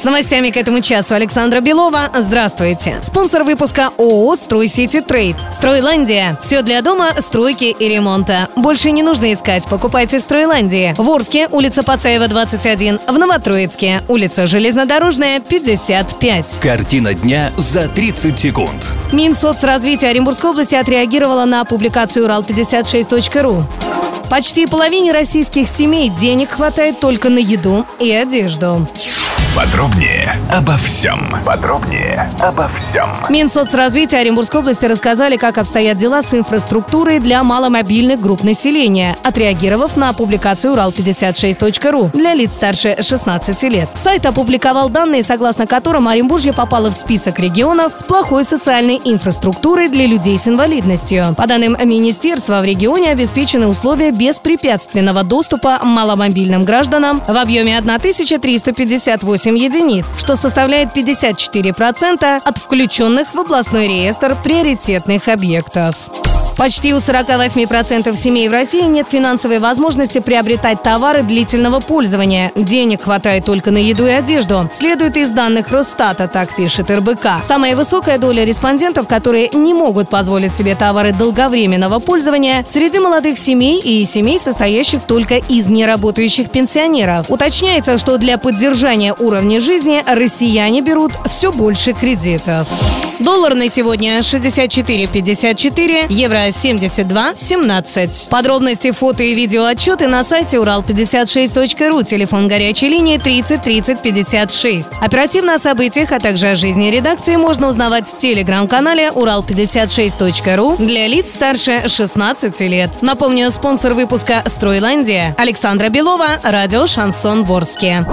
С новостями к этому часу Александра Белова. Здравствуйте. Спонсор выпуска ООО «Стройсити Трейд». «Стройландия». Все для дома, стройки и ремонта. Больше не нужно искать, покупайте в «Стройландии». В Орске, улица Пацаева, 21. В Новотроицке, улица Железнодорожная, 55. Картина дня за 30 секунд. Минсоцразвитие Оренбургской области отреагировало на публикацию Урал56.ру. Почти половине российских семей денег хватает только на еду и одежду. Подробнее обо всем. Подробнее обо всем. Минсоцразвития Оренбургской области рассказали, как обстоят дела с инфраструктурой для маломобильных групп населения, отреагировав на публикацию Урал56.ру для лиц старше 16 лет. Сайт опубликовал данные, согласно которым Оренбуржье попало в список регионов с плохой социальной инфраструктурой для людей с инвалидностью. По данным министерства, в регионе обеспечены условия беспрепятственного доступа маломобильным гражданам в объеме 1358 единиц, что составляет 54% от включенных в областной реестр приоритетных объектов. Почти у 48% семей в России нет финансовой возможности приобретать товары длительного пользования. Денег хватает только на еду и одежду. Следует из данных Росстата, так пишет РБК. Самая высокая доля респондентов, которые не могут позволить себе товары долговременного пользования, среди молодых семей и семей, состоящих только из неработающих пенсионеров. Уточняется, что для поддержания уровня жизни россияне берут все больше кредитов. Доллар на сегодня 64,54, евро 72,17. Подробности, фото и видео отчеты на сайте урал56.ру, телефон горячей линии 30 30 56. Оперативно о событиях, а также о жизни редакции можно узнавать в телеграм-канале урал56.ру для лиц старше 16 лет. Напомню, спонсор выпуска «Стройландия» Александра Белова, радио «Шансон Ворске».